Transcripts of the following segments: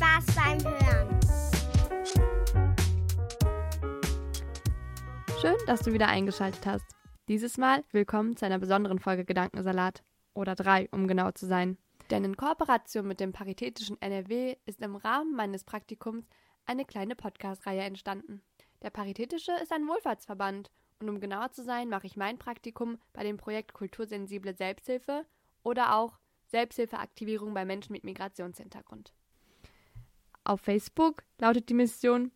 Spaß beim Hören. Schön, dass du wieder eingeschaltet hast. Dieses Mal willkommen zu einer besonderen Folge Gedankensalat. Oder drei, um genau zu sein. Denn in Kooperation mit dem Paritätischen NRW ist im Rahmen meines Praktikums eine kleine Podcast-Reihe entstanden. Der Paritätische ist ein Wohlfahrtsverband und um genauer zu sein, mache ich mein Praktikum bei dem Projekt Kultursensible Selbsthilfe oder auch Selbsthilfeaktivierung bei Menschen mit Migrationshintergrund. Auf Facebook lautet die Mission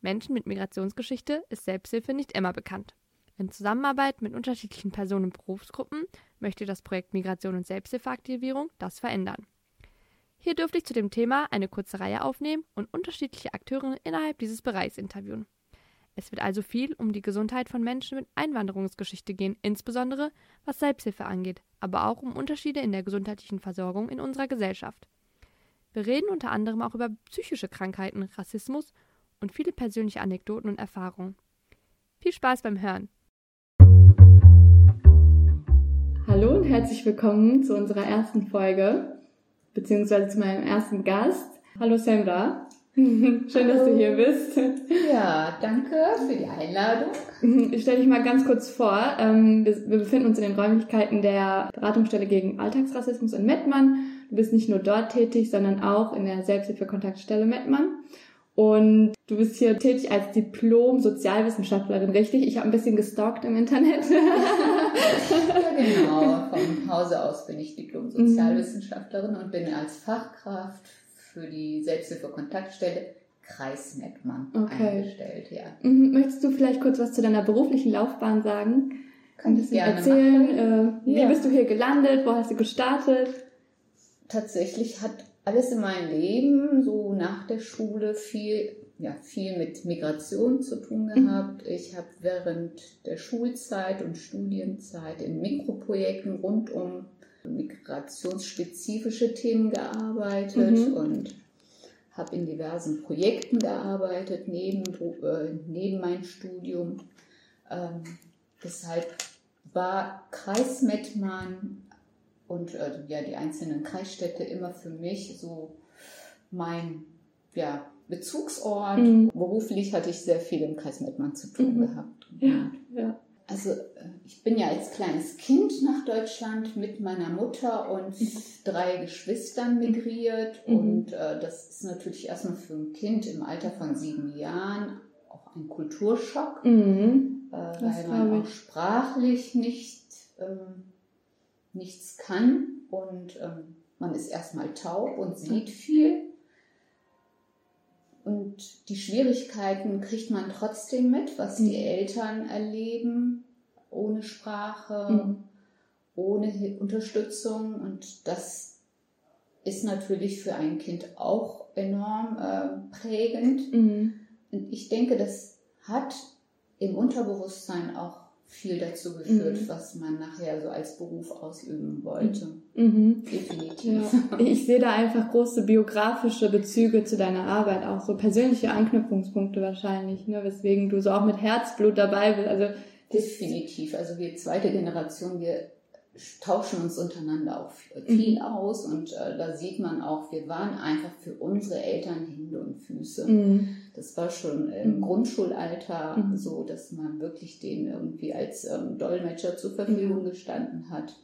Menschen mit Migrationsgeschichte ist Selbsthilfe nicht immer bekannt. In Zusammenarbeit mit unterschiedlichen Personen und Berufsgruppen möchte das Projekt Migration und Selbsthilfeaktivierung das verändern. Hier dürfte ich zu dem Thema eine kurze Reihe aufnehmen und unterschiedliche Akteure innerhalb dieses Bereichs interviewen. Es wird also viel um die Gesundheit von Menschen mit Einwanderungsgeschichte gehen, insbesondere was Selbsthilfe angeht, aber auch um Unterschiede in der gesundheitlichen Versorgung in unserer Gesellschaft. Wir reden unter anderem auch über psychische Krankheiten, Rassismus und viele persönliche Anekdoten und Erfahrungen. Viel Spaß beim Hören! Hallo und herzlich willkommen zu unserer ersten Folge, beziehungsweise zu meinem ersten Gast. Hallo Semra. Schön, dass Hallo. du hier bist. Ja, danke für die Einladung. Ich stelle dich mal ganz kurz vor. Ähm, wir befinden uns in den Räumlichkeiten der Beratungsstelle gegen Alltagsrassismus in Mettmann. Du bist nicht nur dort tätig, sondern auch in der Selbsthilfekontaktstelle Mettmann. Und du bist hier tätig als Diplom-Sozialwissenschaftlerin, richtig? Ich habe ein bisschen gestalkt im Internet. Ja, genau. Vom Hause aus bin ich Mhm. Diplom-Sozialwissenschaftlerin und bin als Fachkraft für die Selbsthilfe-Kontaktstelle Kreis Mettmann Okay. eingestellt. Ja. Mhm, Möchtest du vielleicht kurz was zu deiner beruflichen Laufbahn sagen? Kann ich gerne erzählen. machen. Äh, wie Ja. bist du hier gelandet? Wo hast du gestartet? Tatsächlich hat alles in meinem Leben so nach der Schule viel, ja, viel mit Migration zu tun Mhm. gehabt. Ich habe während der Schulzeit und Studienzeit in Mikroprojekten rund um migrationsspezifische Themen gearbeitet Mhm. und habe in diversen Projekten gearbeitet neben, äh, neben meinem Studium. Ähm, deshalb war Kreis Mettmann und äh, ja, die einzelnen Kreisstädte immer für mich so mein ja, Bezugsort. Mhm. Beruflich hatte ich sehr viel im Kreis Mettmann zu tun Mhm. gehabt. Ja, ja. Also äh, ich bin ja als kleines Kind nach Deutschland mit meiner Mutter und drei Geschwistern migriert Mhm. und äh, das ist natürlich erstmal für ein Kind im Alter von sieben Jahren auch ein Kulturschock, Mhm. äh, weil man auch sprachlich nicht ähm, nichts kann und ähm, man ist erstmal taub und sieht viel. Und die Schwierigkeiten kriegt man trotzdem mit, was die Mhm. Eltern erleben, ohne Sprache, Mhm. ohne Unterstützung. Und das ist natürlich für ein Kind auch enorm äh, prägend. Mhm. Und ich denke, das hat im Unterbewusstsein auch viel dazu geführt, Mhm. was man nachher so als Beruf ausüben wollte. Mhm. Definitiv. Ja. Ich sehe da einfach große biografische Bezüge zu deiner Arbeit, auch so persönliche Anknüpfungspunkte wahrscheinlich, ne, weswegen du so auch mit Herzblut dabei bist. Also Definitiv. Also wir zweite Generation, wir tauschen uns untereinander auch viel Mhm. aus und äh, da sieht man auch, wir waren einfach für unsere Eltern Hände und Füße. mhm. Das war schon im Mhm. Grundschulalter Mhm. so, dass man wirklich den irgendwie als ähm, Dolmetscher zur Verfügung Mhm. gestanden hat.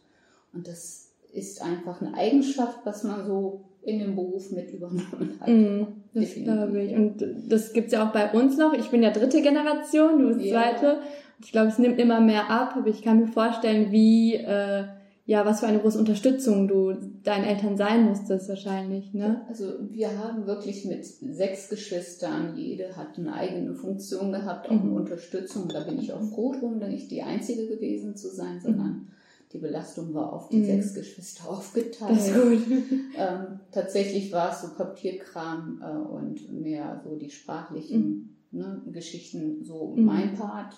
Und das ist einfach eine Eigenschaft, was man so in dem Beruf mit übernommen hat. Mhm. Das glaube ich. Und das gibt's ja auch bei uns noch. Ich bin ja dritte Generation, du bist Ja. zweite. Ich glaube, es nimmt immer mehr ab, aber ich kann mir vorstellen, wie, äh, ja, was für eine große Unterstützung du deinen Eltern sein musstest wahrscheinlich, ne? Also wir haben wirklich mit sechs Geschwistern, jede hat eine eigene Funktion gehabt, auch Mhm. eine Unterstützung. Da bin ich auch froh drum, da nicht die Einzige gewesen zu sein, sondern die Belastung war auf die mhm. sechs Geschwister aufgeteilt. Das ist gut. Ähm, tatsächlich war es so Papierkram äh, und mehr so die sprachlichen mhm. ne, Geschichten so mhm. mein Part.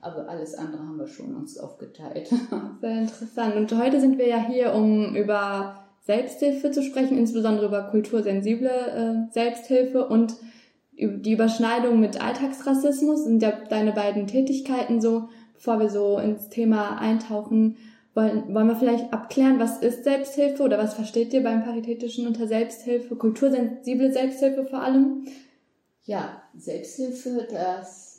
Aber alles andere haben wir schon uns aufgeteilt. Sehr interessant. Und heute sind wir ja hier, um über Selbsthilfe zu sprechen, insbesondere über kultursensible äh, Selbsthilfe und die Überschneidung mit Alltagsrassismus sind ja deine beiden Tätigkeiten so. Bevor wir so ins Thema eintauchen, wollen, wollen wir vielleicht abklären, was ist Selbsthilfe oder was versteht ihr beim Paritätischen unter Selbsthilfe, kultursensible Selbsthilfe vor allem? Ja, Selbsthilfe, das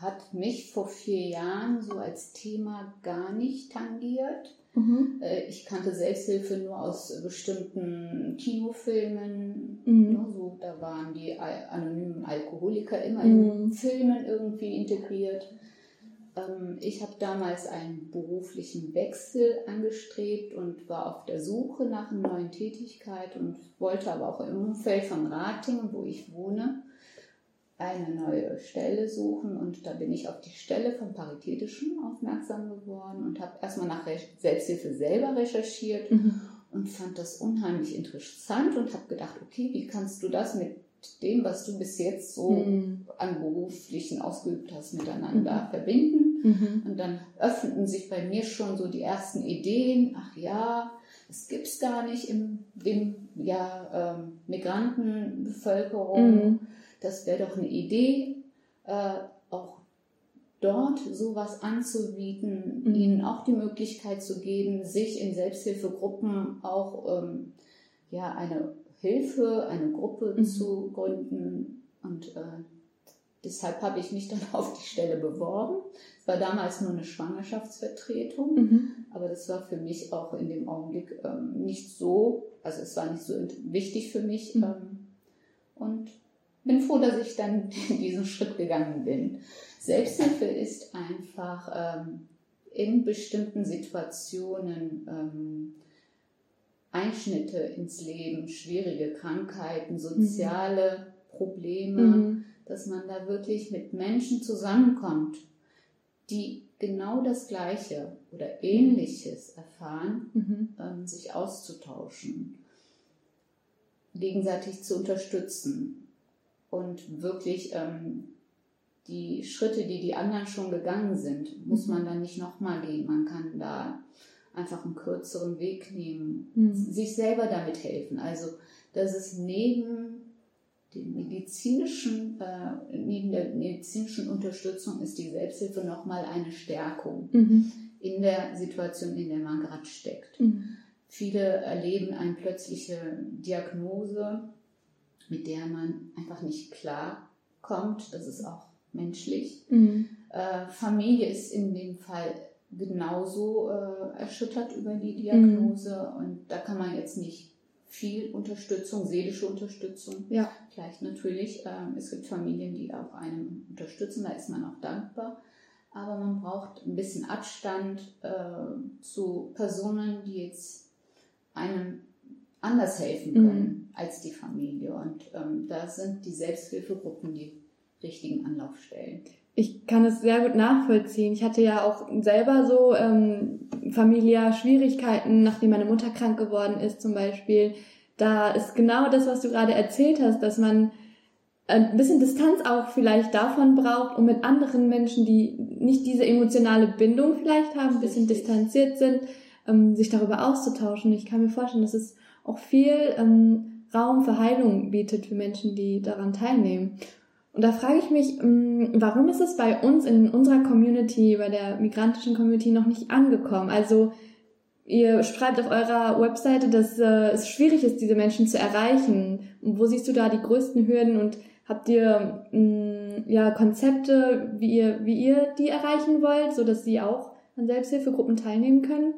hat mich vor vier Jahren so als Thema gar nicht tangiert. Mhm. Äh, ich kannte Selbsthilfe nur aus bestimmten Kinofilmen. Mhm. Ne, so, da waren die anonymen Alkoholiker immer mhm. in Filmen irgendwie integriert. Ähm, ich habe damals einen beruflichen Wechsel angestrebt und war auf der Suche nach einer neuen Tätigkeit und wollte aber auch im Umfeld von Ratingen, wo ich wohne, eine neue Stelle suchen und da bin ich auf die Stelle vom Paritätischen aufmerksam geworden und habe erstmal nach Selbsthilfe selber recherchiert mhm. und fand das unheimlich interessant und habe gedacht, okay, wie kannst du das mit dem, was du bis jetzt so mhm. an beruflichen ausgeübt hast, miteinander mhm. verbinden? Mhm. Und dann öffneten sich bei mir schon so die ersten Ideen, ach ja, es gibt es gar nicht in dem ja, ähm, Migrantenbevölkerung mhm das wäre doch eine Idee, äh, auch dort sowas anzubieten, mhm. ihnen auch die Möglichkeit zu geben, sich in Selbsthilfegruppen auch ähm, ja, eine Hilfe, eine Gruppe mhm. zu gründen. Und äh, deshalb habe ich mich dann auf die Stelle beworben. Es war damals nur eine Schwangerschaftsvertretung, mhm. aber das war für mich auch in dem Augenblick ähm, nicht so, also es war nicht so wichtig für mich. Mhm. Ähm, und bin froh, dass ich dann diesen Schritt gegangen bin. Selbsthilfe ist einfach ähm, in bestimmten Situationen ähm, Einschnitte ins Leben, schwierige Krankheiten, soziale mhm. Probleme, mhm. dass man da wirklich mit Menschen zusammenkommt, die genau das Gleiche oder Ähnliches erfahren, mhm. ähm, sich auszutauschen, gegenseitig zu unterstützen und wirklich ähm, die Schritte, die die anderen schon gegangen sind, muss mhm. man dann nicht nochmal gehen. Man kann da einfach einen kürzeren Weg nehmen, mhm. sich selber damit helfen. Also, dass es neben den medizinischen, äh, neben der medizinischen Unterstützung ist die Selbsthilfe nochmal eine Stärkung mhm. in der Situation, in der man gerade steckt. Mhm. Viele erleben eine plötzliche Diagnose mit der man einfach nicht klar kommt. Das ist auch menschlich. Mhm. Äh, Familie ist in dem Fall genauso äh, erschüttert über die Diagnose mhm. und da kann man jetzt nicht viel Unterstützung, seelische Unterstützung. Ja. Vielleicht natürlich. Äh, es gibt Familien, die auch einem unterstützen, da ist man auch dankbar. Aber man braucht ein bisschen Abstand äh, zu Personen, die jetzt einem anders helfen können mhm. Als die Familie. Und ähm, da sind die Selbsthilfegruppen die richtigen Anlaufstellen. Ich kann es sehr gut nachvollziehen. Ich hatte ja auch selber so ähm, familiär Schwierigkeiten, nachdem meine Mutter krank geworden ist zum Beispiel. Da ist genau das, was du gerade erzählt hast, dass man ein bisschen Distanz auch vielleicht davon braucht, um mit anderen Menschen, die nicht diese emotionale Bindung vielleicht haben, ein bisschen distanziert sind, ähm, sich darüber auszutauschen. Ich kann mir vorstellen, dass es auch viel ähm, Raum für Heilung bietet für Menschen, die daran teilnehmen. Und da frage ich mich, ähm, warum ist es bei uns in unserer Community, bei der migrantischen Community noch nicht angekommen? Also ihr schreibt auf eurer Webseite, dass äh, es schwierig ist, diese Menschen zu erreichen. Wo siehst du da die größten Hürden und habt ihr ähm, ja Konzepte, wie ihr, wie ihr die erreichen wollt, so dass sie auch an Selbsthilfegruppen teilnehmen können?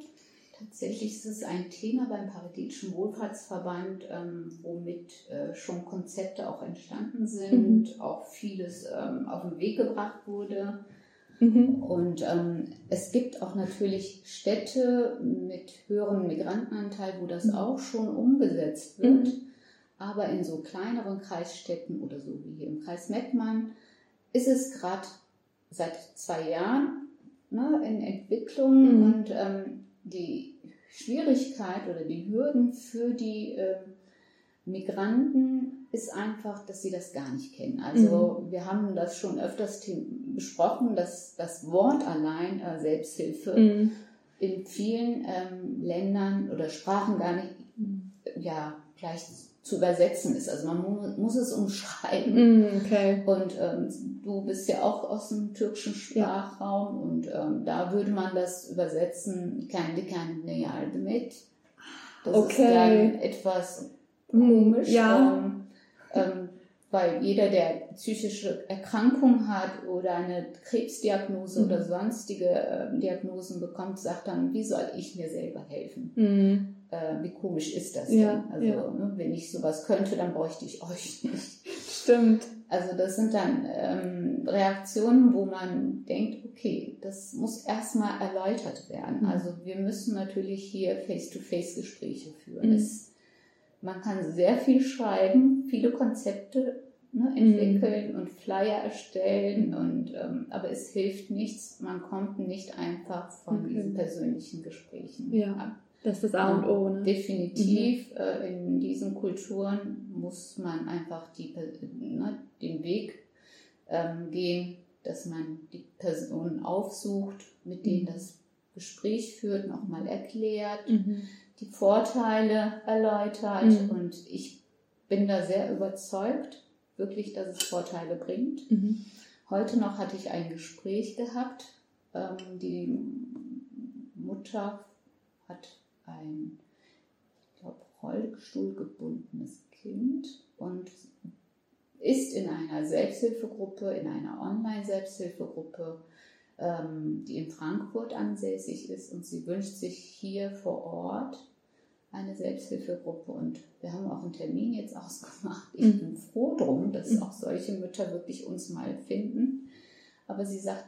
Tatsächlich ist es ein Thema beim Paritätischen Wohlfahrtsverband, ähm, womit äh, schon Konzepte auch entstanden sind, mhm. auch vieles ähm, auf den Weg gebracht wurde. Mhm. Und ähm, es gibt auch natürlich Städte mit höherem Migrantenanteil, wo das mhm. auch schon umgesetzt wird. Mhm. Aber in so kleineren Kreisstädten oder so wie hier im Kreis Mettmann ist es gerade seit zwei Jahren ne, in Entwicklung mhm. und ähm, die Schwierigkeit oder die Hürden für die äh, Migranten ist einfach, dass sie das gar nicht kennen. Also mhm. wir haben das schon öfters besprochen, dass das Wort allein äh, Selbsthilfe mhm. in vielen ähm, Ländern oder Sprachen gar nicht ja gleich zu übersetzen ist. Also man mu muss es umschreiben. Mm, okay. Und ähm, du bist ja auch aus dem türkischen Sprachraum ja. und ähm, da würde man das übersetzen, kendi kendine yardım et. Das okay. ist dann etwas mm, komisch. Ja. Ähm, ähm, weil jeder, der psychische Erkrankung hat oder eine Krebsdiagnose mhm. oder sonstige äh, Diagnosen bekommt, sagt dann, wie soll ich mir selber helfen? Mhm äh, wie komisch ist das ja, denn? Also, ja. ne, wenn ich sowas könnte, dann bräuchte ich euch nicht. Stimmt. Also das sind dann ähm, Reaktionen, wo man denkt, okay, das muss erstmal erläutert werden. Mhm. Also wir müssen natürlich hier Face-to-Face-Gespräche führen. Mhm. Es, man kann sehr viel schreiben, viele Konzepte ne, entwickeln mhm. und Flyer erstellen, und, ähm, aber es hilft nichts. Man kommt nicht einfach von okay. diesen persönlichen Gesprächen ja. ab. Das ist A und O. Ne? Definitiv. Mhm. Äh, in diesen Kulturen muss man einfach die, ne, den Weg ähm, gehen, dass man die Personen aufsucht, mit denen mhm. das Gespräch führt, nochmal erklärt, mhm. die Vorteile erläutert. Mhm. Und ich bin da sehr überzeugt, wirklich, dass es Vorteile bringt. Mhm. Heute noch hatte ich ein Gespräch gehabt. Ähm, die Mutter hat ein, ich glaube, Rollstuhl gebundenes Kind und ist in einer Selbsthilfegruppe, in einer Online-Selbsthilfegruppe, ähm, die in Frankfurt ansässig ist und sie wünscht sich hier vor Ort eine Selbsthilfegruppe und wir haben auch einen Termin jetzt ausgemacht. Ich mhm. bin froh drum, dass mhm. auch solche Mütter wirklich uns mal finden. Aber sie sagt,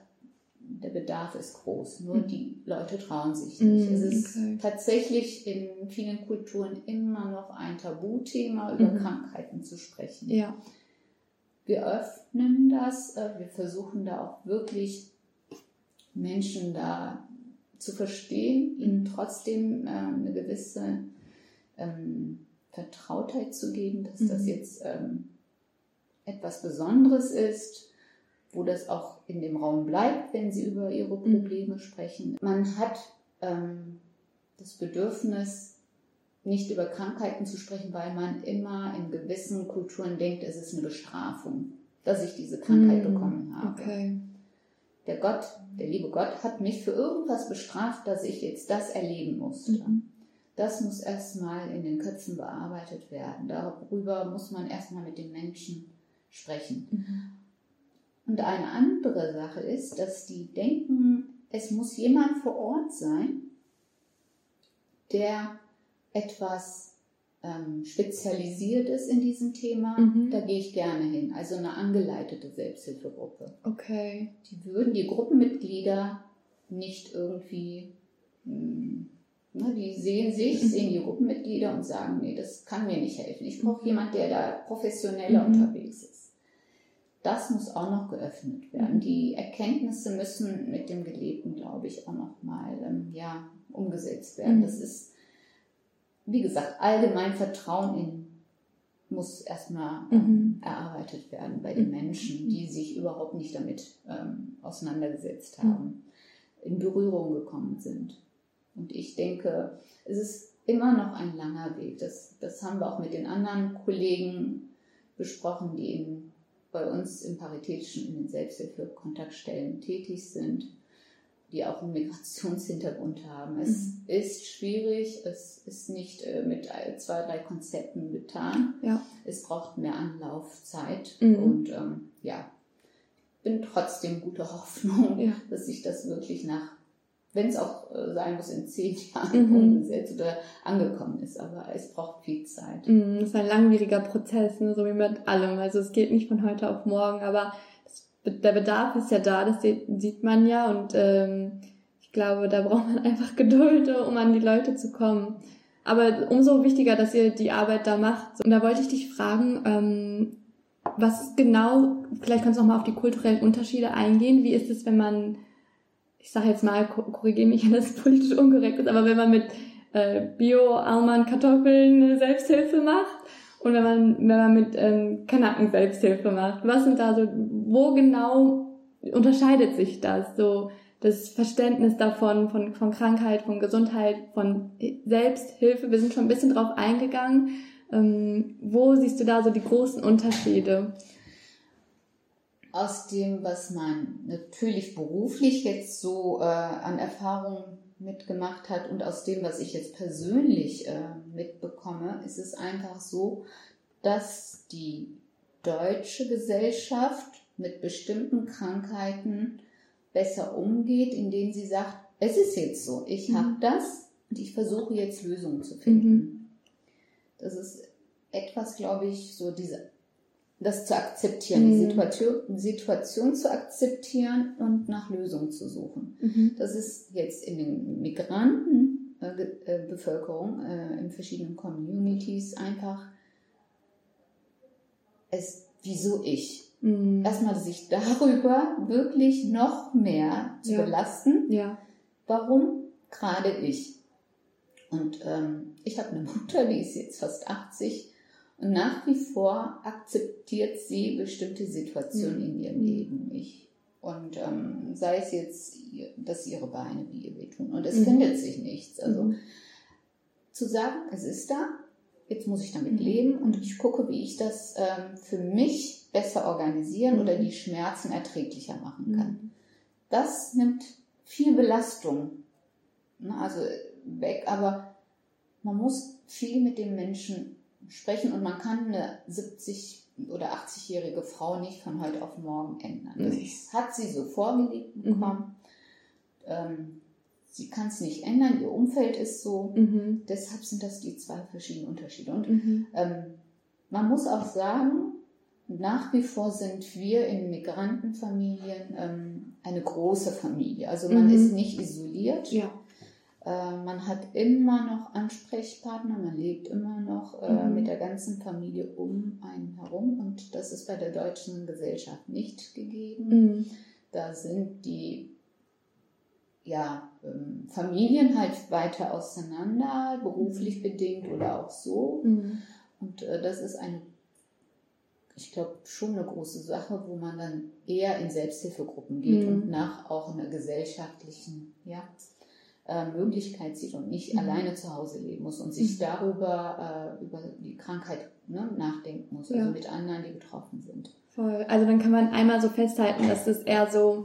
der Bedarf ist groß, nur mhm. die Leute trauen sich nicht. Mm, es ist okay. tatsächlich in vielen Kulturen immer noch ein Tabuthema, über mhm. Krankheiten zu sprechen. Ja. Wir öffnen das, äh, wir versuchen da auch wirklich Menschen da zu verstehen, ihnen trotzdem äh, eine gewisse ähm, Vertrautheit zu geben, dass mhm. das jetzt ähm, etwas Besonderes ist wo das auch in dem Raum bleibt, wenn sie über ihre mhm. Probleme mhm. sprechen. Man hat ähm, das Bedürfnis, nicht über Krankheiten zu sprechen, weil man immer in gewissen Kulturen denkt, es ist eine Bestrafung, dass ich diese Krankheit mhm. bekommen habe. Okay. Der Gott, der liebe Gott, hat mich für irgendwas bestraft, dass ich jetzt das erleben musste. Mhm. Das muss erstmal in den Köpfen bearbeitet werden. Darüber muss man erstmal mit den Menschen sprechen. Mhm. Und eine andere Sache ist, dass die denken, es muss jemand vor Ort sein, der etwas ähm, spezialisiert ist in diesem Thema. Mhm. Da gehe ich gerne hin. Also eine angeleitete Selbsthilfegruppe. Okay. Die würden die Gruppenmitglieder nicht irgendwie, mh, hm, ne, die sehen sich, mhm. sehen die Gruppenmitglieder und sagen, nee, das kann mir nicht helfen. Ich brauche mhm. jemand, der da professioneller mhm. unterwegs ist. Das muss auch noch geöffnet werden. Mhm. Die Erkenntnisse müssen mit dem Gelebten, glaube ich, auch noch mal ähm, ja, umgesetzt werden. Mhm. Das ist, wie gesagt, allgemein Vertrauen in muss erstmal ähm, mhm. erarbeitet werden bei den mhm. Menschen, die sich überhaupt nicht damit ähm, auseinandergesetzt mhm. haben, in Berührung gekommen sind. Und ich denke, es ist immer noch ein langer Weg. Das, das haben wir auch mit den anderen Kollegen besprochen, die in bei uns im Paritätischen in den Selbsthilfe-Kontaktstellen tätig sind, die auch einen Migrationshintergrund haben. Es mhm. ist schwierig, es ist nicht äh, mit zwei, drei Konzepten getan. Ja. Es braucht mehr Anlaufzeit mhm. und ähm, ja, bin trotzdem guter Hoffnung, ja. dass sich das wirklich nach wenn es auch äh, sein muss, in zehn Jahren mhm. umgesetzt oder angekommen ist. Aber es braucht viel Zeit. Mhm, es ist ein langwieriger Prozess, ne? so wie mit allem. Also es geht nicht von heute auf morgen, aber das, der Bedarf ist ja da, das sieht man ja. Und ähm, ich glaube, da braucht man einfach Geduld, um an die Leute zu kommen. Aber umso wichtiger, dass ihr die Arbeit da macht. Und da wollte ich dich fragen, ähm, was genau, vielleicht kannst du auch mal auf die kulturellen Unterschiede eingehen. Wie ist es, wenn man ich sage jetzt mal, korrigiere mich, wenn das politisch unkorrekt ist, aber wenn man mit äh, Bio-Alman-Kartoffeln Selbsthilfe macht und wenn man, wenn man mit ähm, Kanaken Selbsthilfe macht, was sind da so, wo genau unterscheidet sich das? So das Verständnis davon, von, von Krankheit, von Gesundheit, von Selbsthilfe. Wir sind schon ein bisschen drauf eingegangen. Ähm, wo siehst du da so die großen Unterschiede? Aus dem, was man natürlich beruflich jetzt so äh, an Erfahrung mitgemacht hat und aus dem, was ich jetzt persönlich äh, mitbekomme, ist es einfach so, dass die deutsche Gesellschaft mit bestimmten Krankheiten besser umgeht, indem sie sagt, es ist jetzt so, ich mhm. habe das und ich versuche jetzt Lösungen zu finden. Mhm. Das ist etwas, glaube ich, so diese, das zu akzeptieren, mhm. die Situation, Situation zu akzeptieren und nach Lösungen zu suchen. Mhm. Das ist jetzt in den Migrantenbevölkerung, äh, äh, in verschiedenen Communities einfach es, wieso ich? Mhm. Erstmal sich darüber wirklich noch mehr zu ja. belasten. Ja. Warum gerade ich? Und ähm, ich habe eine Mutter, die ist jetzt fast 80 und nach wie vor akzeptiert sie bestimmte Situationen mhm. in ihrem Leben nicht. Und ähm, sei es jetzt, dass ihre Beine wie ihr wehtun und es mhm. findet sich nichts. Also mhm. zu sagen, es ist da, jetzt muss ich damit mhm. leben und ich gucke, wie ich das ähm, für mich besser organisieren mhm. oder die Schmerzen erträglicher machen kann. Mhm. Das nimmt viel Belastung, ne, also weg, aber man muss viel mit dem Menschen sprechen und man kann eine 70 oder 80-jährige Frau nicht von heute auf morgen ändern. Das hat sie so vorgelegt mhm. bekommen. Mhm. Ähm, sie kann es nicht ändern, ihr Umfeld ist so. Mhm. Deshalb sind das die zwei verschiedenen Unterschiede. Und mhm. ähm, man muss auch sagen, nach wie vor sind wir in Migrantenfamilien ähm, eine große Familie. Also man mhm. ist nicht isoliert. Ja. Äh, man hat immer noch Ansprechpartner, man lebt immer noch äh, mhm. mit der ganzen Familie um einen herum und das ist bei der deutschen Gesellschaft nicht gegeben. Mhm. Da sind die ja, ähm, Familien halt weiter auseinander, beruflich mhm. bedingt oder auch so. Mhm. Und äh, das ist eine, ich glaube, schon eine große Sache, wo man dann eher in Selbsthilfegruppen geht mhm. und nach auch einer gesellschaftlichen ja, Möglichkeit sieht und nicht mhm. alleine zu Hause leben muss und sich mhm. darüber äh, über die Krankheit ne, nachdenken muss, also ja. mit anderen, die betroffen sind. Voll. Also dann kann man einmal so festhalten, dass es eher so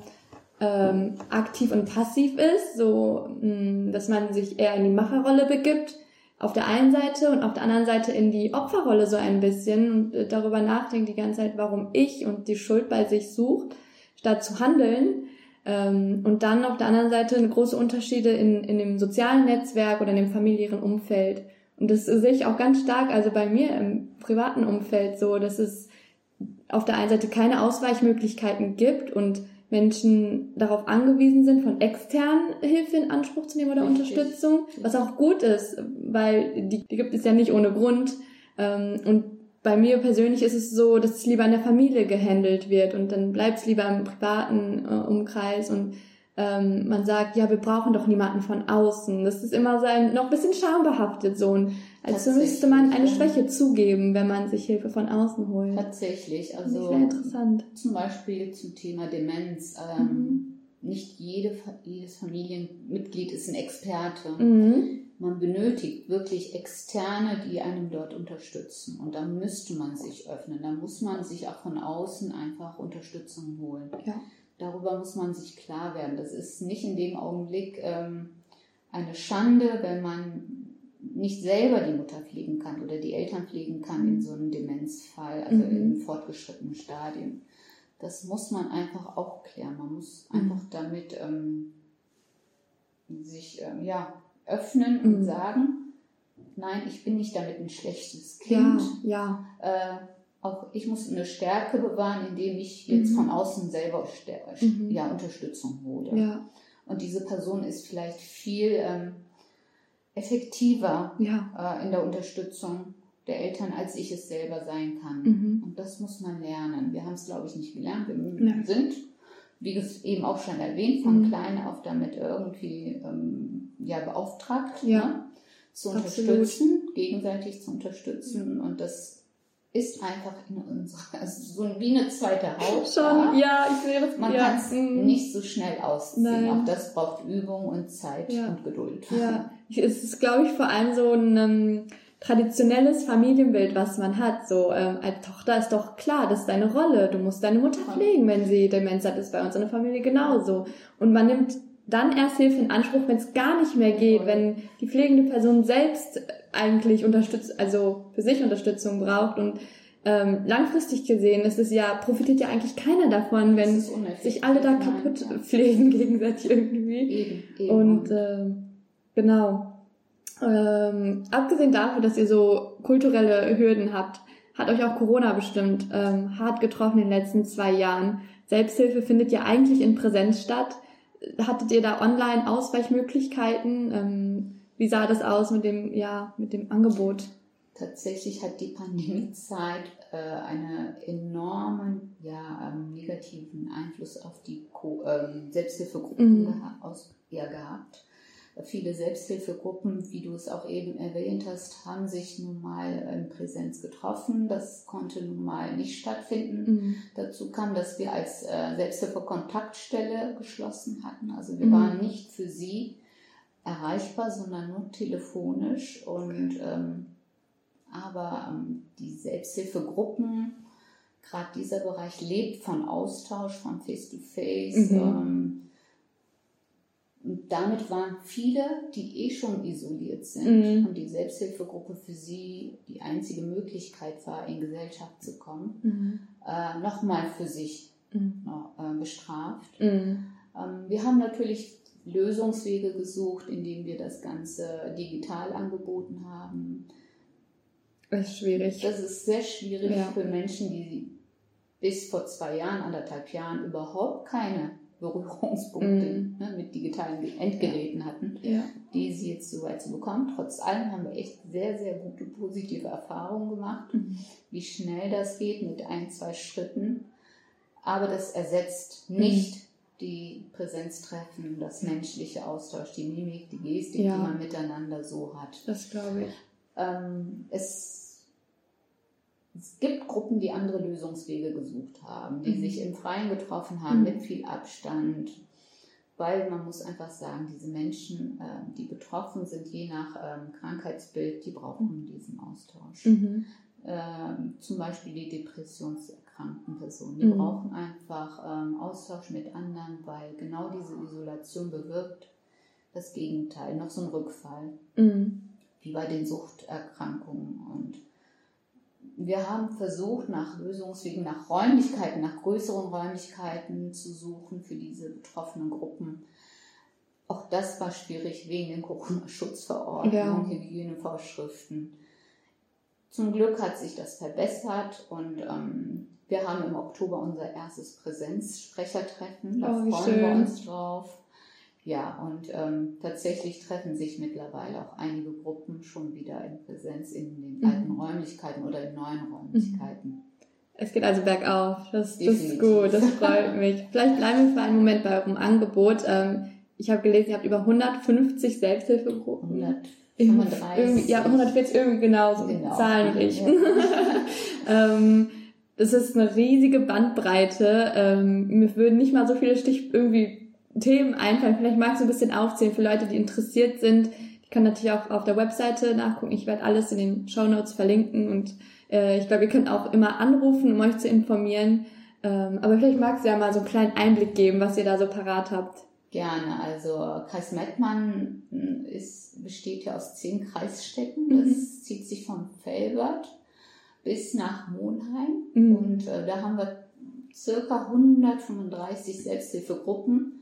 ähm, aktiv und passiv ist, so mh, mm, dass man sich eher in die Macherrolle begibt auf der einen Seite und auf der anderen Seite in die Opferrolle so ein bisschen und äh, darüber nachdenkt die ganze Zeit, warum ich und die Schuld bei sich sucht, statt zu handeln. Ähm, und dann auf der anderen Seite große Unterschiede in, in dem sozialen Netzwerk oder in dem familiären Umfeld. Und das sehe ich auch ganz stark, also bei mir im privaten Umfeld so, dass es auf der einen Seite keine Ausweichmöglichkeiten gibt und Menschen darauf angewiesen sind, von externen Hilfe in Anspruch zu nehmen oder Richtig. Unterstützung, was auch gut ist, weil die, die gibt es ja nicht ohne Grund. Ähm, und bei mir persönlich ist es so, dass es lieber in der Familie gehandelt wird und dann bleibt es lieber im privaten äh, Umkreis und ähm, man sagt, ja, wir brauchen doch niemanden von außen. Das ist immer so ein, noch ein bisschen schambehaftet so. Und also müsste man eine Schwäche zugeben, wenn man sich Hilfe von außen holt. Tatsächlich, also interessant. zum Beispiel zum Thema Demenz. Ähm, mhm. Nicht jede, jedes Familienmitglied ist ein Experte. Mhm. Man benötigt wirklich Externe, die einem dort unterstützen. Und da müsste man sich öffnen. Da muss man sich auch von außen einfach Unterstützung holen. Ja. Darüber muss man sich klar werden. Das ist nicht in dem Augenblick ähm, eine Schande, wenn man nicht selber die Mutter pflegen kann oder die Eltern pflegen kann in so einem Demenzfall, also mhm. in fortgeschrittenen Stadien. Das muss man einfach auch klären. Man muss mhm. einfach damit ähm, sich ähm, ja, öffnen und mhm. sagen, nein, ich bin nicht damit ein schlechtes Kind. Ja, ja. Äh, auch ich muss eine Stärke bewahren, indem ich jetzt mhm. von außen selber mhm. ja, Unterstützung hole. Ja. Und diese Person ist vielleicht viel ähm, effektiver äh, in der Unterstützung der Eltern, als ich es selber sein kann. Mhm. Und das muss man lernen. Wir haben es, glaube ich, nicht gelernt. Wir ja. sind wie eben auch schon erwähnt, von Mhm. klein auf damit irgendwie ähm, ja, beauftragt, Ja. ne? zu Absolut. unterstützen, gegenseitig zu unterstützen. Und das ist einfach in unserer, also so wie eine zweite Haut. Schon, da. ja, ich sehe das. Man ja. kann es mm. nicht so schnell ausziehen. Nein. Auch das braucht Übung und Zeit Ja. und Geduld. Ja, es ist, glaube ich, vor allem so ein ähm, traditionelles Familienbild, was man hat. So, ähm, als Tochter ist doch klar, das ist deine Rolle. Du musst deine Mutter pflegen, wenn sie Demenz hat. Das ist bei uns in der Familie genauso. Und man nimmt dann erst Hilfe in Anspruch, wenn es gar nicht mehr geht, wenn die pflegende Person selbst eigentlich unterstützt, also für sich Unterstützung braucht und ähm, langfristig gesehen ist es ja, profitiert ja eigentlich keiner davon, wenn sich alle da Nein, kaputt ja. pflegen gegenseitig irgendwie. Eben, eben. Und ähm, genau. Ähm, abgesehen davon, dass ihr so kulturelle Hürden habt, hat euch auch Corona bestimmt ähm, hart getroffen in den letzten zwei Jahren. Selbsthilfe findet ja eigentlich in Präsenz statt. Hattet ihr da online Ausweichmöglichkeiten? Ähm, wie sah das aus mit dem, ja, mit dem Angebot? Tatsächlich hat die Pandemiezeit äh, einen enormen, ja, ähm, negativen Einfluss auf die Co ähm, Selbsthilfegruppen Mhm. geha aus, ja, gehabt. Viele Selbsthilfegruppen, wie du es auch eben erwähnt hast, haben sich nun mal in Präsenz getroffen. Das konnte nun mal nicht stattfinden. Mhm. Dazu kam, dass wir als äh, Selbsthilfe-Kontaktstelle geschlossen hatten. Also wir Mhm. waren nicht für sie erreichbar, sondern nur telefonisch. Und ähm, aber ähm, die Selbsthilfegruppen, gerade dieser Bereich lebt von Austausch, von Face-to-Face. Mhm. Ähm, und damit waren viele, die eh schon isoliert sind Mhm. und die Selbsthilfegruppe für sie die einzige Möglichkeit war, in Gesellschaft zu kommen, Mhm. äh, nochmal für sich Mhm. äh, bestraft. Mhm. Ähm, wir haben natürlich Lösungswege gesucht, indem wir das Ganze digital angeboten haben. Das ist schwierig. Das ist sehr schwierig Ja. für Menschen, die bis vor zwei Jahren, anderthalb Jahren überhaupt keine Berührungspunkte Mhm. ne, mit digitalen Endgeräten hatten, ja. die sie jetzt so weit zu bekommen. Trotz allem haben wir echt sehr, sehr gute positive Erfahrungen gemacht, Mhm. wie schnell das geht mit ein, zwei Schritten. Aber das ersetzt Mhm. nicht die Präsenztreffen, das menschliche Austausch, die Mimik, die Gestik, Ja. die man miteinander so hat. Das glaube ich. Ähm, es, es gibt Gruppen, die andere Lösungswege gesucht haben, die Mhm. sich im Freien getroffen haben, Mhm. mit viel Abstand. Weil man muss einfach sagen, diese Menschen, ähm, die betroffen sind, je nach ähm, Krankheitsbild, die brauchen diesen Austausch. Mhm. Ähm, zum Beispiel die depressionserkrankten Personen, die Mhm. brauchen einfach Austausch mit anderen, weil genau diese Isolation bewirkt das Gegenteil, noch so ein Rückfall Mhm. wie bei den Suchterkrankungen. Und wir haben versucht, nach Lösungswegen, nach Räumlichkeiten, nach größeren Räumlichkeiten zu suchen für diese betroffenen Gruppen. Auch das war schwierig wegen den Corona-Schutzverordnungen, Ja. Hygienevorschriften. Zum Glück hat sich das verbessert und ähm, wir haben im Oktober unser erstes Präsenzsprechertreffen. Da Oh, freuen wir schön. uns drauf. Ja, und ähm, tatsächlich treffen sich mittlerweile auch einige Gruppen schon wieder in Präsenz in den Mhm. alten Räumlichkeiten oder in neuen Räumlichkeiten. Es geht also bergauf. Das, das ist gut, das freut mich. Vielleicht bleiben wir für einen Moment bei eurem Angebot. Ähm, ich habe gelesen, ihr habt über 150 Selbsthilfegruppen. 135. Irgendwie, ja, 140 irgendwie genauso. Genau. Zahlen wie ich. Ja. ähm, das ist eine riesige Bandbreite. Ähm, mir würden nicht mal so viele Stich irgendwie Themen einfallen. Vielleicht magst du ein bisschen aufzählen für Leute, die interessiert sind. Die können natürlich auch auf der Webseite nachgucken. Ich werde alles in den Show Notes verlinken und äh, ich glaube, ihr könnt auch immer anrufen, um euch zu informieren. Ähm, aber vielleicht magst du ja mal so einen kleinen Einblick geben, was ihr da so parat habt. Gerne. Also Kreis Mettmann mh, ist, besteht ja aus zehn Kreisstädten. Mhm. Das zieht sich von Felbert bis nach Monheim. Mhm. Und äh, da haben wir circa 135 Selbsthilfegruppen.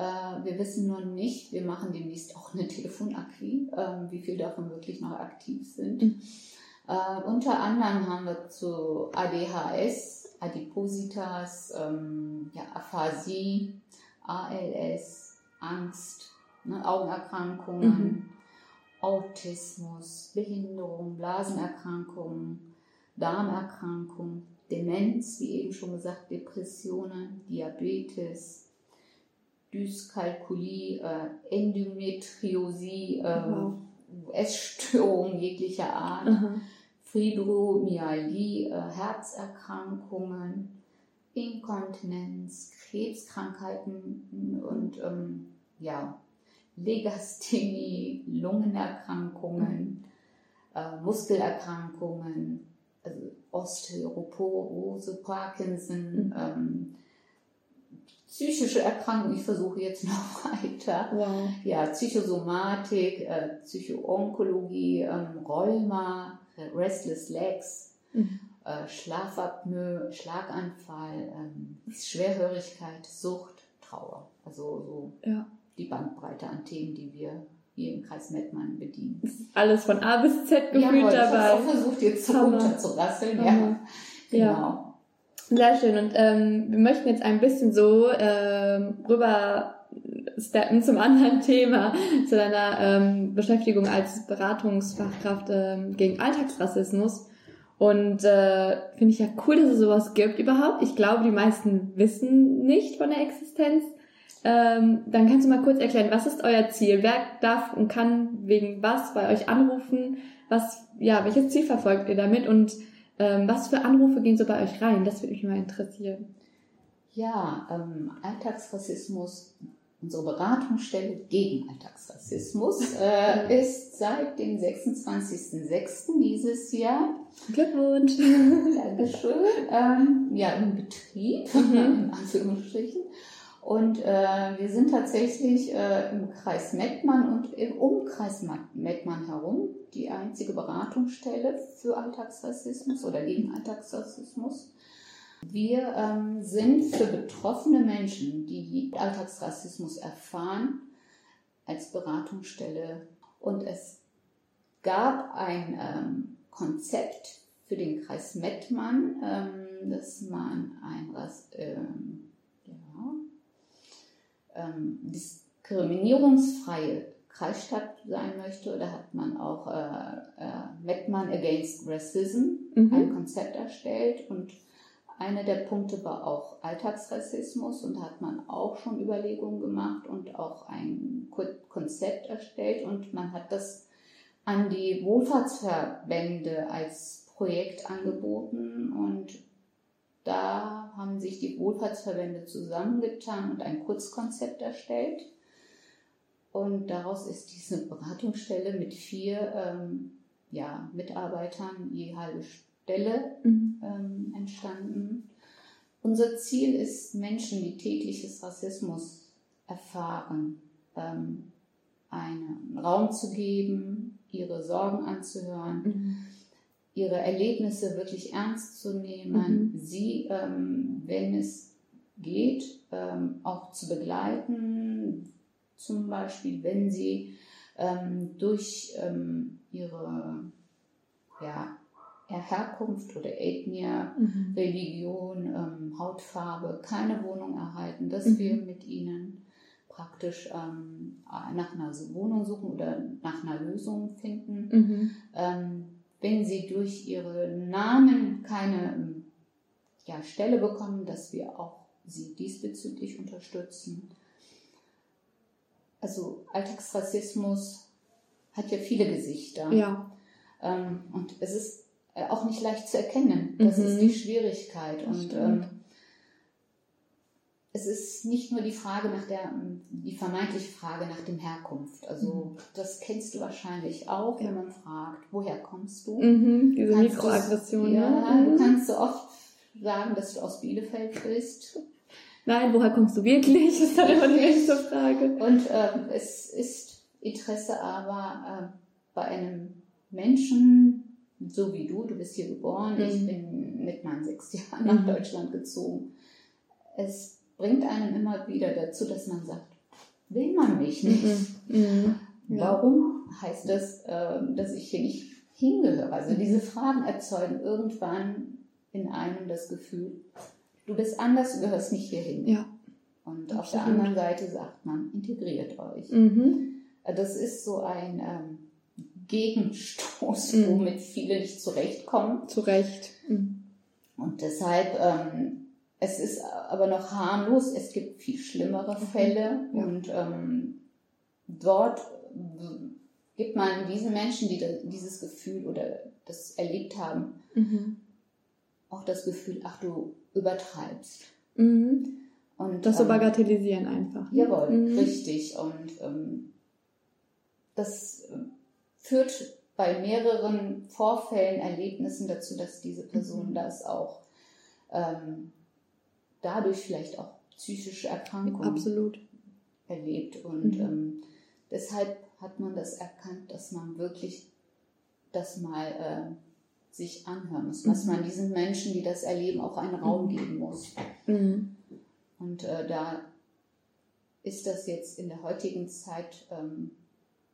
Äh, wir wissen nur nicht, wir machen demnächst auch eine Telefonakquise, äh, wie viele davon wirklich noch aktiv sind. Mhm. Äh, unter anderem haben wir zu ADHS, Adipositas, ähm, ja, Aphasie, ALS, Angst, ne, Augenerkrankungen, Mhm. Autismus, Behinderung, Blasenerkrankungen, Darmerkrankungen, Demenz, wie eben schon gesagt, Depressionen, Diabetes, Dyskalkulie, äh, Endometriosie, äh, Wow. Essstörungen jeglicher Art, Aha. Fibromyalgie, äh, Herzerkrankungen, Inkontinenz, Krebskrankheiten und ähm, ja, Legasthenie, Lungenerkrankungen, äh, Muskelerkrankungen, also Osteoporose, Parkinson, Mhm. ähm, psychische Erkrankungen. Ich versuche jetzt noch weiter Wow. ja, Psychosomatik, äh, Psychoonkologie, ähm, Rheuma, äh, Restless Legs, Mhm. äh, Schlafapnoe, Schlaganfall, ähm, Schwerhörigkeit, Sucht, Trauer. Also so Ja. die Bandbreite an Themen, die wir hier im Kreis Mettmann bedienen. Alles von A bis Z gefühlt Jawohl, ich habe dabei. versucht, jetzt so runterzurasseln. Ja, Ja. Sehr schön. Und ähm, wir möchten jetzt ein bisschen so ähm, rüber steppen zum anderen Thema, zu deiner ähm, Beschäftigung als Beratungsfachkraft ähm, gegen Alltagsrassismus. Und äh, finde ich ja cool, dass es sowas gibt überhaupt. Ich glaube, die meisten wissen nicht von der Existenz. Ähm, dann kannst du mal kurz erklären, was ist euer Ziel? Wer darf und kann wegen was bei euch anrufen? Was, ja, welches Ziel verfolgt ihr damit? Und ähm, was für Anrufe gehen so bei euch rein? Das würde mich mal interessieren. Ja, ähm, Alltagsrassismus, unsere Beratungsstelle gegen Alltagsrassismus, äh, ist seit dem 26.06. dieses Jahr, Glückwunsch! Dankeschön, ähm, ja, im Betrieb, Mhm. in Anführungsstrichen. Und äh, wir sind tatsächlich äh, im Kreis Mettmann und im Umkreis Ma- Mettmann herum die einzige Beratungsstelle für Alltagsrassismus oder gegen Alltagsrassismus. Wir ähm, sind für betroffene Menschen, die Alltagsrassismus erfahren, als Beratungsstelle. Und es gab ein ähm, Konzept für den Kreis Mettmann, ähm, dass man ein Rass, ähm, ähm, diskriminierungsfreie Kreisstadt sein möchte. Da hat man auch äh, äh, Mettmann Against Racism Mhm. ein Konzept erstellt und einer der Punkte war auch Alltagsrassismus und da hat man auch schon Überlegungen gemacht und auch ein Ko- Konzept erstellt und man hat das an die Wohlfahrtsverbände als Projekt angeboten und da haben sich die Wohlfahrtsverbände zusammengetan und ein Kurzkonzept erstellt. Und daraus ist diese Beratungsstelle mit vier ähm, ja, Mitarbeitern je halbe Stelle Mhm. ähm, entstanden. Unser Ziel ist, Menschen, die tägliches Rassismus erfahren, ähm, einen Raum zu geben, ihre Sorgen anzuhören, Mhm. Ihre Erlebnisse wirklich ernst zu nehmen, Mhm. sie, ähm, wenn es geht, ähm, auch zu begleiten, zum Beispiel, wenn sie ähm, durch ähm, ihre ja, Herkunft oder Ethnie, Mhm. Religion, ähm, Hautfarbe keine Wohnung erhalten, dass Mhm. wir mit ihnen praktisch ähm, nach einer Wohnung suchen oder nach einer Lösung finden. Ähm, wenn sie durch ihre Namen keine ähm, ja, Stelle bekommen, dass wir auch sie diesbezüglich unterstützen. Also Alltagsrassismus hat ja viele Gesichter. Ja, Ähm, und es ist äh, auch nicht leicht zu erkennen. Das Mhm. ist die Schwierigkeit. Das und stimmt. Es ist nicht nur die Frage nach der, die vermeintliche Frage nach dem Herkunft. Also das kennst du wahrscheinlich auch, Mhm. Ja. wenn man fragt, woher kommst du? mhm. diese Kannst Mikroaggression. Ja, ne? du Mhm. kannst so oft sagen, dass du aus Bielefeld bist. Nein, woher kommst du wirklich? Das ist dann immer die nächste Frage. Und ähm, es ist Interesse aber äh, bei einem Menschen, so wie du, du bist hier geboren, ich Mhm. bin mit meinen sechs Jahren nach Mhm. Deutschland gezogen. Es bringt einen immer wieder dazu, dass man sagt, will man mich nicht? Mhm. Mhm. Warum heißt das, äh, dass ich hier nicht hingehöre? Also diese Fragen erzeugen irgendwann in einem das Gefühl, du bist anders, du gehörst nicht hierhin. Ja. Und auf der Absolut. anderen Seite sagt man, integriert euch. Mhm. Das ist so ein ähm, Gegenstoß, Mhm. womit viele nicht zurechtkommen. Zu Recht. Mhm. Und deshalb, ähm, es ist aber noch harmlos, es gibt viel schlimmere Fälle Ja. und ähm, dort gibt man diesen Menschen, die dieses Gefühl oder das erlebt haben, Mhm. auch das Gefühl, ach du übertreibst. Mhm. Und, Das so ähm, bagatellisieren einfach. ne? Jawohl, Mhm. richtig. Und ähm, das äh, führt bei mehreren Vorfällen, Erlebnissen dazu, dass diese Person Mhm. das auch ähm, dadurch vielleicht auch psychische Erkrankungen Absolut. erlebt. Und Mhm. ähm, deshalb hat man das erkannt, dass man wirklich das mal äh, sich anhören muss, dass Mhm. man diesen Menschen, die das erleben, auch einen Raum Mhm. geben muss. Mhm. Und äh, da ist das jetzt in der heutigen Zeit, ähm,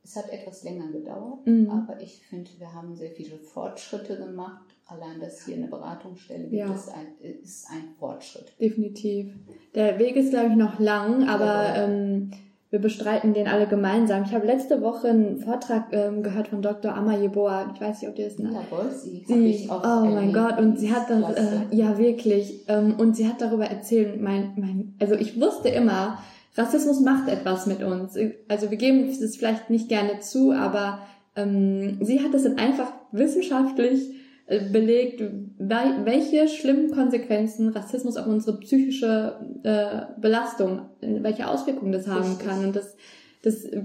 es hat etwas länger gedauert, Mhm. aber ich finde, wir haben sehr viele Fortschritte gemacht. Allein, dass hier eine Beratungsstelle gibt, Ja. ist, ein, ist ein Fortschritt. Definitiv. Der Weg ist, glaube ich, noch lang, aber ähm, wir bestreiten den alle gemeinsam. Ich habe letzte Woche einen Vortrag ähm, gehört von Dr. Amma Yeboah. Ich weiß nicht, ob ihr das Ja, Sie, ich oh mein. Gott, und sie hat das, äh, ja wirklich, ähm, und sie hat darüber erzählt, mein, mein, also ich wusste immer, Rassismus macht etwas mit uns. Also wir geben es vielleicht nicht gerne zu, aber ähm, sie hat es dann einfach wissenschaftlich belegt, wel- welche schlimmen Konsequenzen Rassismus auf unsere psychische äh, Belastung, äh, welche Auswirkungen das haben Richtig. kann. Und das, das äh,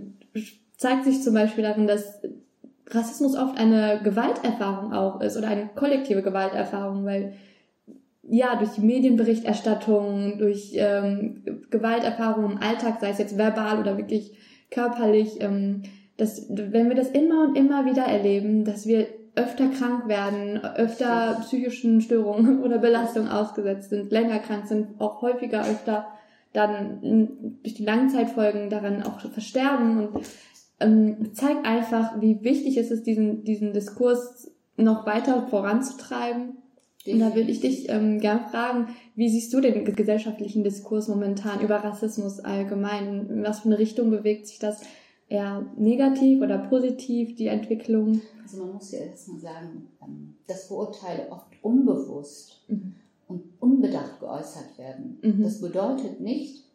zeigt sich zum Beispiel darin, dass Rassismus oft eine Gewalterfahrung auch ist oder eine kollektive Gewalterfahrung, weil ja durch die Medienberichterstattung, durch ähm, Gewalterfahrungen im Alltag, sei es jetzt verbal oder wirklich körperlich, ähm, dass wenn wir das immer und immer wieder erleben, dass wir öfter krank werden, öfter psychischen Störungen oder Belastungen ausgesetzt sind, länger krank sind, auch häufiger öfter dann m, durch die Langzeitfolgen daran auch versterben und ähm, zeigt einfach, wie wichtig es ist, diesen, diesen Diskurs noch weiter voranzutreiben. Und da würde ich dich ähm, gern fragen, wie siehst du den gesellschaftlichen Diskurs momentan über Rassismus allgemein? In was für eine Richtung bewegt sich das? Eher negativ oder positiv, die Entwicklung? Also man muss ja erstmal sagen, ähm, dass Vorurteile oft unbewusst Mhm. und unbedacht geäußert werden. Mhm. Das bedeutet nicht,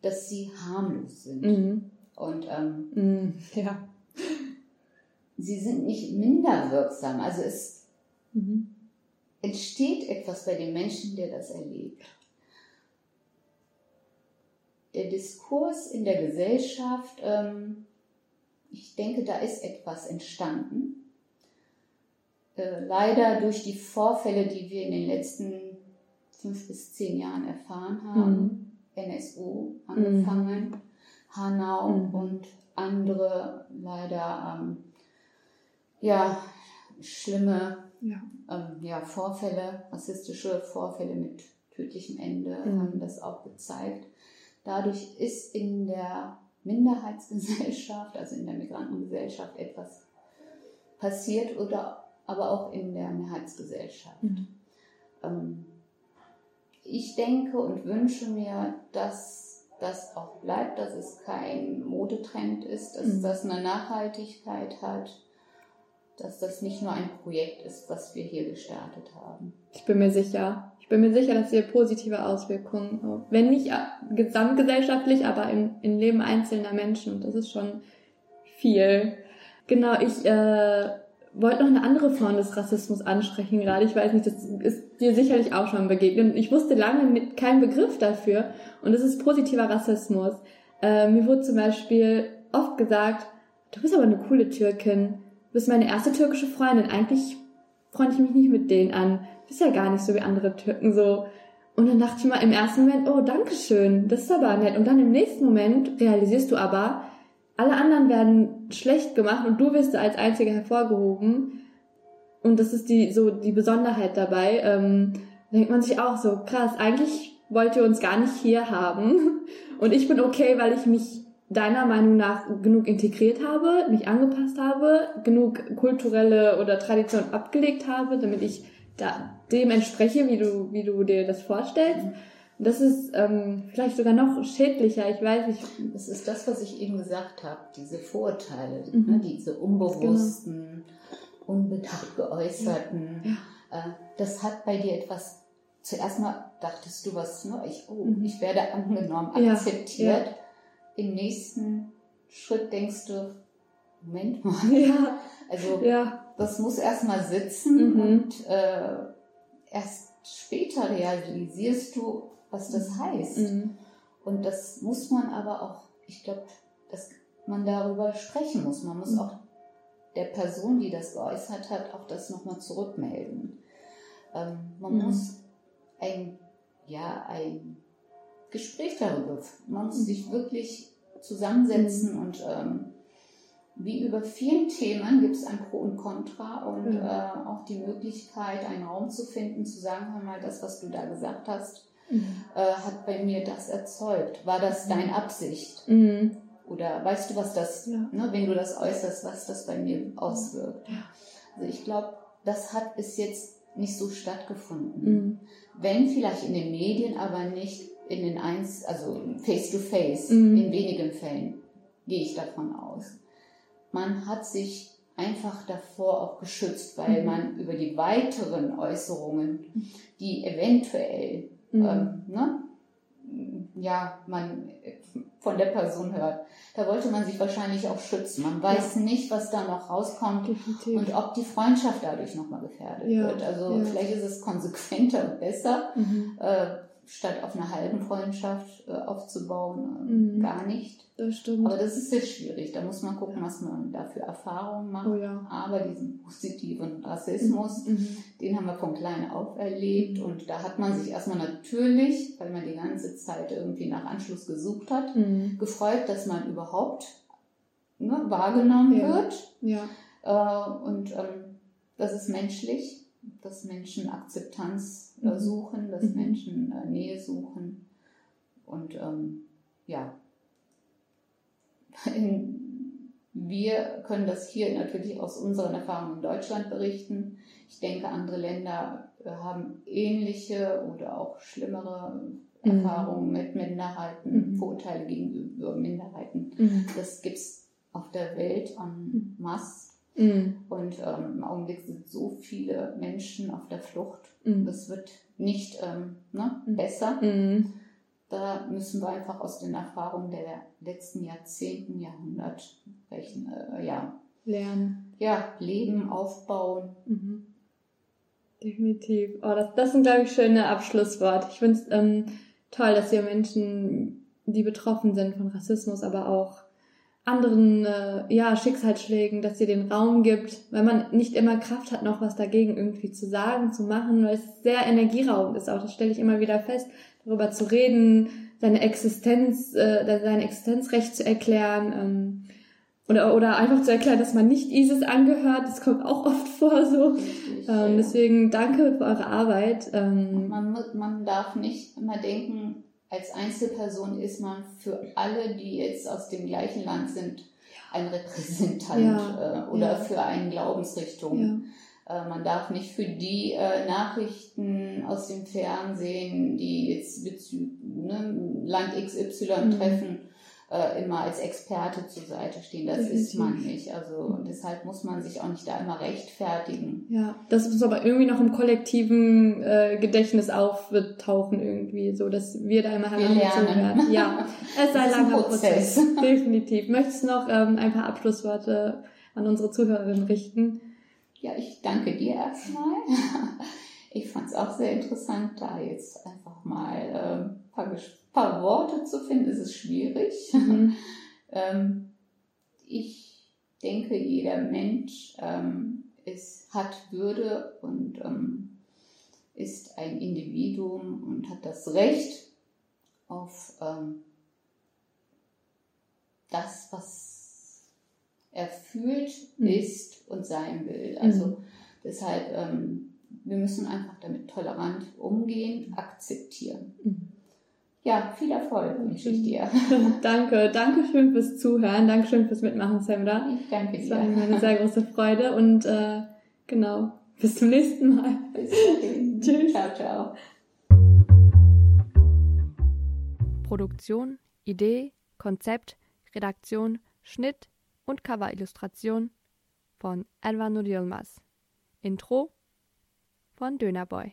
dass sie harmlos sind. Mhm. Und ähm, Mhm. Ja. sie sind nicht minder wirksam. Also es Mhm. entsteht etwas bei dem Menschen, der das erlebt. Der Diskurs in der Gesellschaft, ähm, ich denke, da ist etwas entstanden. Äh, leider durch die Vorfälle, die wir in den letzten fünf bis zehn Jahren erfahren haben, NSU angefangen, Hanau Mhm. und andere leider ähm, ja, schlimme Ja. ähm, ja, Vorfälle, rassistische Vorfälle mit tödlichem Ende Mhm. haben das auch gezeigt. Dadurch ist in der Minderheitsgesellschaft, also in der Migrantengesellschaft etwas passiert oder aber auch in der Mehrheitsgesellschaft. Mhm. Ähm, ich denke und wünsche mir, dass das auch bleibt, dass es kein Modetrend ist, dass Mhm. das eine Nachhaltigkeit hat, dass das nicht nur ein Projekt ist, was wir hier gestartet haben. Ich bin mir sicher. Ich bin mir sicher, dass wir positive Auswirkungen, wenn nicht äh, gesamtgesellschaftlich, aber im, im Leben einzelner Menschen. Und das ist schon viel. Genau, ich äh, wollte noch eine andere Form des Rassismus ansprechen gerade. Ich weiß nicht, das ist dir sicherlich auch schon begegnet. Ich wusste lange mit keinen Begriff dafür. Und das ist positiver Rassismus. Äh, mir wurde zum Beispiel oft gesagt, du bist aber eine coole Türkin. Du bist meine erste türkische Freundin. Eigentlich freunde ich mich nicht mit denen an. Bist ja gar nicht so wie andere Türken so. Und dann dachte ich mal im ersten Moment, oh, danke schön, das ist aber nett. Und dann im nächsten Moment realisierst du aber, alle anderen werden schlecht gemacht und du wirst als Einziger hervorgehoben. Und das ist die, so die Besonderheit dabei. Ähm, denkt man sich auch so, krass, eigentlich wollt ihr uns gar nicht hier haben. Und ich bin okay, weil ich mich deiner Meinung nach genug integriert habe, mich angepasst habe, genug kulturelle oder Tradition abgelegt habe, damit ich da dem entspreche, wie du, wie du dir das vorstellst. Und das ist ähm, vielleicht sogar noch schädlicher, ich weiß nicht. Das ist das, was ich eben gesagt habe, diese Vorurteile, Mhm. ne, diese unbewussten, unbedacht geäußerten. Äh, das hat bei dir etwas, zuerst mal dachtest du was, ne? ich, oh, Mhm. ich werde angenommen, Ja, akzeptiert. ja. Im nächsten Schritt denkst du, Moment mal, Ja, also ja. das muss erstmal sitzen Mhm. und äh, erst später realisierst du, was das heißt. Mhm. Und das muss man aber auch, ich glaube, dass man darüber sprechen muss. Man muss Mhm. auch der Person, die das geäußert hat, auch das nochmal zurückmelden. Ähm, man Mhm. muss ein, ja, ein Gespräch darüber, man muss Mhm. sich wirklich zusammensetzen und ähm, wie über vielen Themen gibt es ein Pro und Contra und Mhm. äh, auch die Möglichkeit, einen Raum zu finden, zu sagen, hör mal, das, was du da gesagt hast, Mhm. äh, hat bei mir das erzeugt. War das deine Absicht? Mhm. Oder weißt du, was das, Ja. ne, wenn du das äußerst, was das bei mir auswirkt? Ja. Also ich glaube, das hat bis jetzt nicht so stattgefunden. Mhm. Wenn vielleicht in den Medien, aber nicht in den eins, also face to face, Mhm. in wenigen Fällen, gehe ich davon aus. Man hat sich einfach davor auch geschützt, weil Mhm. man über die weiteren Äußerungen, die eventuell Mhm. ähm, ne? ja, man von der Person hört. Da wollte man sich wahrscheinlich auch schützen. Man weiß nicht, was da noch rauskommt Definitiv. und ob die Freundschaft dadurch nochmal gefährdet Ja, wird. Also ja. vielleicht ist es konsequenter und besser, Mhm. äh, statt auf einer halben Freundschaft äh, aufzubauen, äh, Mhm. gar nicht. Das stimmt. Aber das ist sehr schwierig. Da muss man gucken, was man da für Erfahrungen macht. oh ja. Aber diesen positiven Rassismus, Mhm. den haben wir von klein auf erlebt und da hat man sich erstmal natürlich, weil man die ganze Zeit irgendwie nach Anschluss gesucht hat, Mhm. gefreut, dass man überhaupt ne, wahrgenommen Ja. wird. Ja. Äh, und ähm, das ist menschlich, dass Menschen Akzeptanz äh, Mhm. suchen, dass Mhm. Menschen äh, Nähe suchen. Und ähm, ja, wir können das hier natürlich aus unseren Erfahrungen in Deutschland berichten. Ich denke, andere Länder äh, haben ähnliche oder auch schlimmere Mhm. Erfahrungen mit Minderheiten, Mhm. Vorurteile gegenüber Minderheiten. Mhm. Das gibt's auf der Welt en masse. Mhm. Und ähm, im Augenblick sind so viele Menschen auf der Flucht. Mhm. Das wird nicht ähm, ne, Mhm. besser. Mhm. Da müssen wir einfach aus den Erfahrungen der letzten Jahrzehnten, Jahrhundert welchen, äh, ja, Lernen. ja, leben, aufbauen. Mhm. Definitiv. Oh, das, das sind, glaube ich, schöne Abschlussworte. Ich finde es ähm, toll, dass ihr Menschen, die betroffen sind von Rassismus, aber auch anderen äh, ja, Schicksalsschlägen, dass ihr den Raum gibt, weil man nicht immer Kraft hat, noch was dagegen irgendwie zu sagen, zu machen, weil es sehr energieraubend ist. Auch das stelle ich immer wieder fest, darüber zu reden, seine Existenz, äh, sein Existenzrecht zu erklären. Ähm, oder, oder einfach zu erklären, dass man nicht ISIS angehört. Das kommt auch oft vor so. Richtig, Ähm, ja. deswegen danke für eure Arbeit. Ähm, Man, mu- man darf nicht immer denken, als Einzelperson ist man für alle, die jetzt aus dem gleichen Land sind, ein Repräsentant Ja, äh, oder ja. für eine Glaubensrichtung. ja. Äh, man darf nicht für die äh, Nachrichten aus dem Fernsehen, die jetzt bezü ne, Land XY Mhm. treffen, äh, immer als Experte zur Seite stehen. Das ist Definitiv. man nicht. Also deshalb muss man sich auch nicht da immer rechtfertigen. Ja, das muss aber irgendwie noch im kollektiven äh, Gedächtnis auftauchen irgendwie, so dass wir da immer herangezogen werden. Ja, es sei ist ein langer Prozess. Prozess. Definitiv. Möchtest du noch ähm, ein paar Abschlussworte an unsere Zuhörerinnen richten? Ja, ich danke dir erstmal. Ich fand es auch sehr interessant, da jetzt einfach mal ein ähm, paar, Ges- paar Worte zu finden. Es ist schwierig. Mhm. Ähm, ich denke, jeder Mensch ähm, ist, hat Würde und ähm, ist ein Individuum und hat das Recht auf ähm, das, was er fühlt, Mhm. ist und sein will. Also Mhm. deshalb, ähm, wir müssen einfach damit tolerant umgehen, akzeptieren. Mhm. Ja, viel Erfolg wünsche ich dir. Danke, danke schön fürs Zuhören, danke schön fürs Mitmachen, Samra. Ich danke Es dir. war mir eine sehr große Freude und äh, genau, bis zum nächsten Mal. Bis dahin. Tschüss. Ciao, ciao. Produktion, Idee, Konzept, Redaktion, Schnitt und Coverillustration von Elva Yilmaz. Intro von Dönerboy.